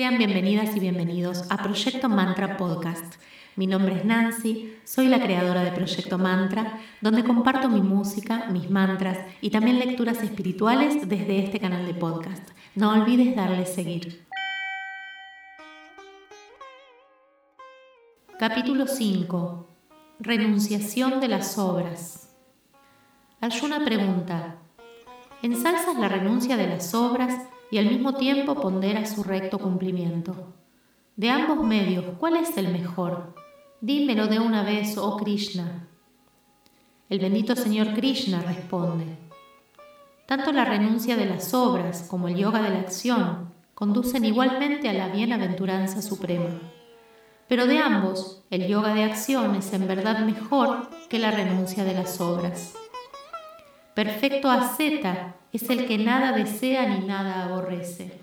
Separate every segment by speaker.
Speaker 1: Sean bienvenidas y bienvenidos a Proyecto Mantra Podcast. Mi nombre es Nancy, soy la creadora de Proyecto Mantra, donde comparto mi música, mis mantras y también lecturas espirituales desde este canal de podcast. No olvides darle seguir. Capítulo 5. Renunciación de las obras. Ayuna pregunta, ¿ensalzas la renuncia de las obras y al mismo tiempo pondera su recto cumplimiento? De ambos medios, ¿cuál es el mejor? Dímelo de una vez, oh Krishna. El bendito Señor Krishna responde, tanto la renuncia de las obras como el yoga de la acción conducen igualmente a la bienaventuranza suprema. Pero de ambos, el yoga de acción es en verdad mejor que la renuncia de las obras. Perfecto asceta es el que nada desea ni nada aborrece.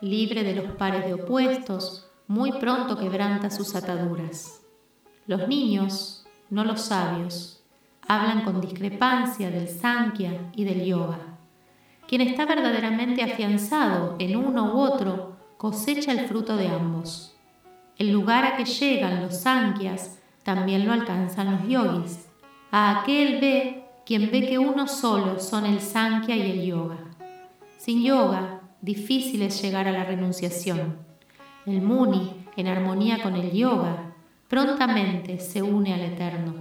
Speaker 1: Libre de los pares de opuestos, muy pronto quebranta sus ataduras. Los niños, no los sabios, hablan con discrepancia del Sankhya y del Yoga. Quien está verdaderamente afianzado en uno u otro cosecha el fruto de ambos. El lugar a que llegan los Sankhyas también lo alcanzan los yogis. A aquel ve quien ve que uno solo son el Sankhya y el Yoga. Sin yoga, difícil es llegar a la renunciación. El Muni, en armonía con el Yoga, prontamente se une al Eterno.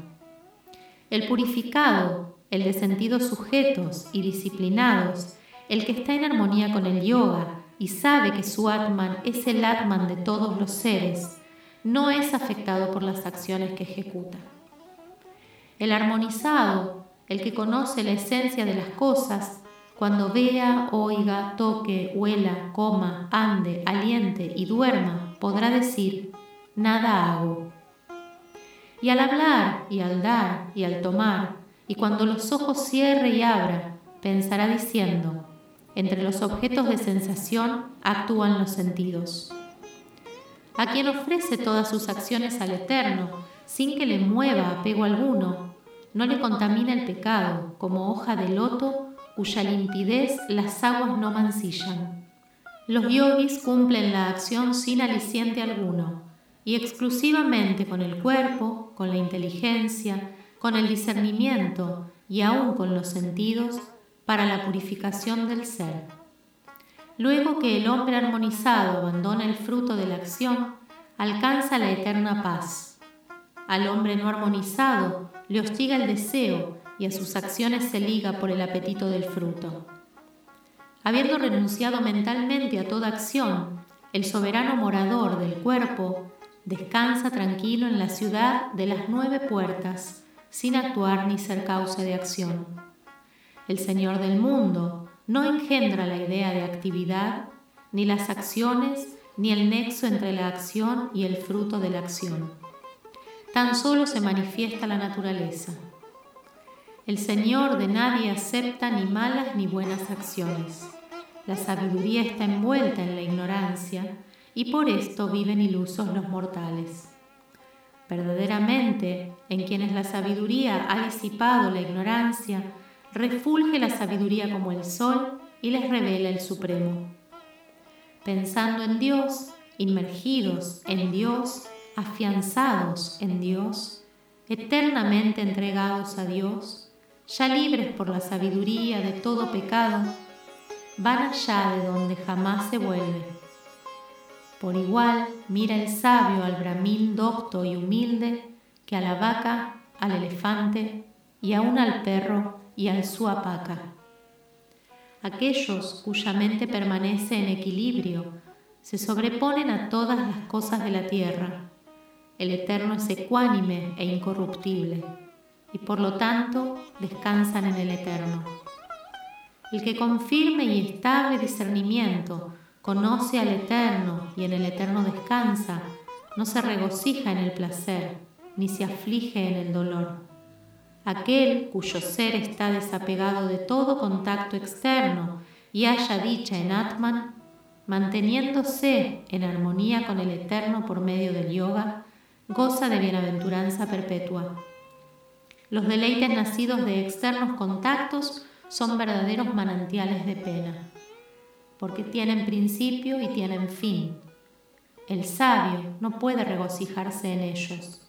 Speaker 1: El purificado, el de sentidos sujetos y disciplinados, el que está en armonía con el Yoga, y sabe que su Atman es el Atman de todos los seres, no es afectado por las acciones que ejecuta. El armonizado, el que conoce la esencia de las cosas, cuando vea, oiga, toque, huela, coma, ande, aliente y duerma, podrá decir, nada hago. Y al hablar, y al dar, y al tomar, y cuando los ojos cierre y abra, pensará diciendo, entre los objetos de sensación actúan los sentidos. A quien ofrece todas sus acciones al Eterno, sin que le mueva apego alguno, no le contamina el pecado, como hoja de loto cuya limpidez las aguas no mancillan. Los yogis cumplen la acción sin aliciente alguno, y exclusivamente con el cuerpo, con la inteligencia, con el discernimiento y aún con los sentidos, para la purificación del ser. Luego que el hombre armonizado abandona el fruto de la acción, alcanza la eterna paz. Al hombre no armonizado le hostiga el deseo y a sus acciones se liga por el apetito del fruto. Habiendo renunciado mentalmente a toda acción, el soberano morador del cuerpo descansa tranquilo en la ciudad de las nueve puertas, sin actuar ni ser causa de acción el Señor del mundo, no engendra la idea de actividad, ni las acciones, ni el nexo entre la acción y el fruto de la acción. Tan solo se manifiesta la naturaleza. El Señor de nadie acepta ni malas ni buenas acciones. La sabiduría está envuelta en la ignorancia y por esto viven ilusos los mortales. Verdaderamente, en quienes la sabiduría ha disipado la ignorancia, refulge la sabiduría como el sol y les revela el Supremo. Pensando en Dios, inmergidos en Dios, afianzados en Dios, eternamente entregados a Dios, ya libres por la sabiduría de todo pecado, van allá de donde jamás se vuelve. Por igual mira el sabio al bramín docto y humilde que a la vaca, al elefante y aún al perro y al suapaca. Aquellos cuya mente permanece en equilibrio se sobreponen a todas las cosas de la tierra. El Eterno es ecuánime e incorruptible, y por lo tanto descansan en el Eterno. El que con firme y estable discernimiento conoce al Eterno y en el Eterno descansa, no se regocija en el placer, ni se aflige en el dolor aquel cuyo ser está desapegado de todo contacto externo y haya dicha en Atman, manteniéndose en armonía con el Eterno por medio del yoga, goza de bienaventuranza perpetua. Los deleites nacidos de externos contactos son verdaderos manantiales de pena. porque tienen principio y tienen fin. El sabio no puede regocijarse en ellos.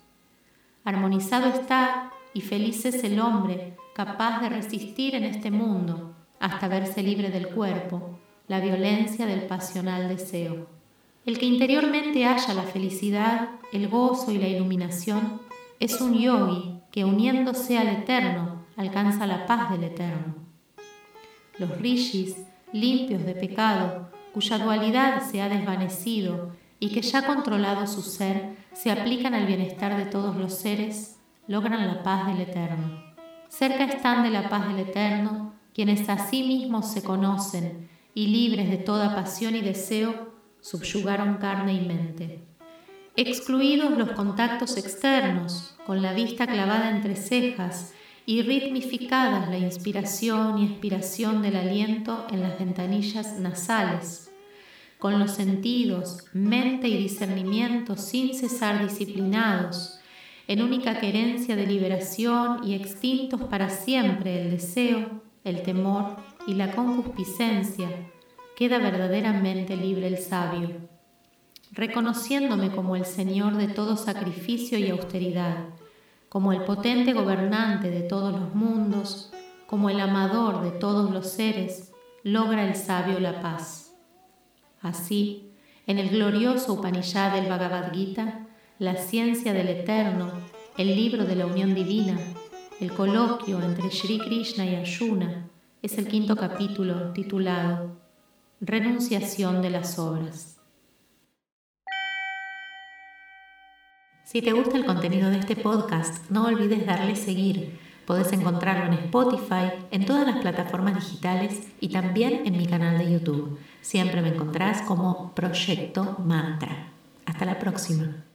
Speaker 1: Armonizado está y feliz es el hombre capaz de resistir en este mundo hasta verse libre del cuerpo, la violencia del pasional deseo. El que interiormente halla la felicidad, el gozo y la iluminación es un yogi que uniéndose al eterno alcanza la paz del eterno. Los rishis, limpios de pecado, cuya dualidad se ha desvanecido y que ya controlado su ser, se aplican al bienestar de todos los seres, logran la paz del eterno. Cerca están de la paz del eterno quienes a sí mismos se conocen y libres de toda pasión y deseo, subyugaron carne y mente. Excluidos los contactos externos, con la vista clavada entre cejas y ritmificadas la inspiración y expiración del aliento en las ventanillas nasales, con los sentidos, mente y discernimiento sin cesar disciplinados, en única querencia de liberación y extintos para siempre el deseo, el temor y la concupiscencia, queda verdaderamente libre el sabio, reconociéndome como el Señor de todo sacrificio y austeridad, como el potente gobernante de todos los mundos, como el amador de todos los seres, logra el sabio la paz. Así, en el glorioso Upanishad del Bhagavad Gita, la ciencia del eterno, el libro de la unión divina, el coloquio entre Sri Krishna y Arjuna es el quinto capítulo titulado Renunciación de las obras. Si te gusta el contenido de este podcast, no olvides darle seguir. Podés encontrarlo en Spotify, en todas las plataformas digitales y también en mi canal de YouTube. Siempre me encontrás como Proyecto Mantra. Hasta la próxima.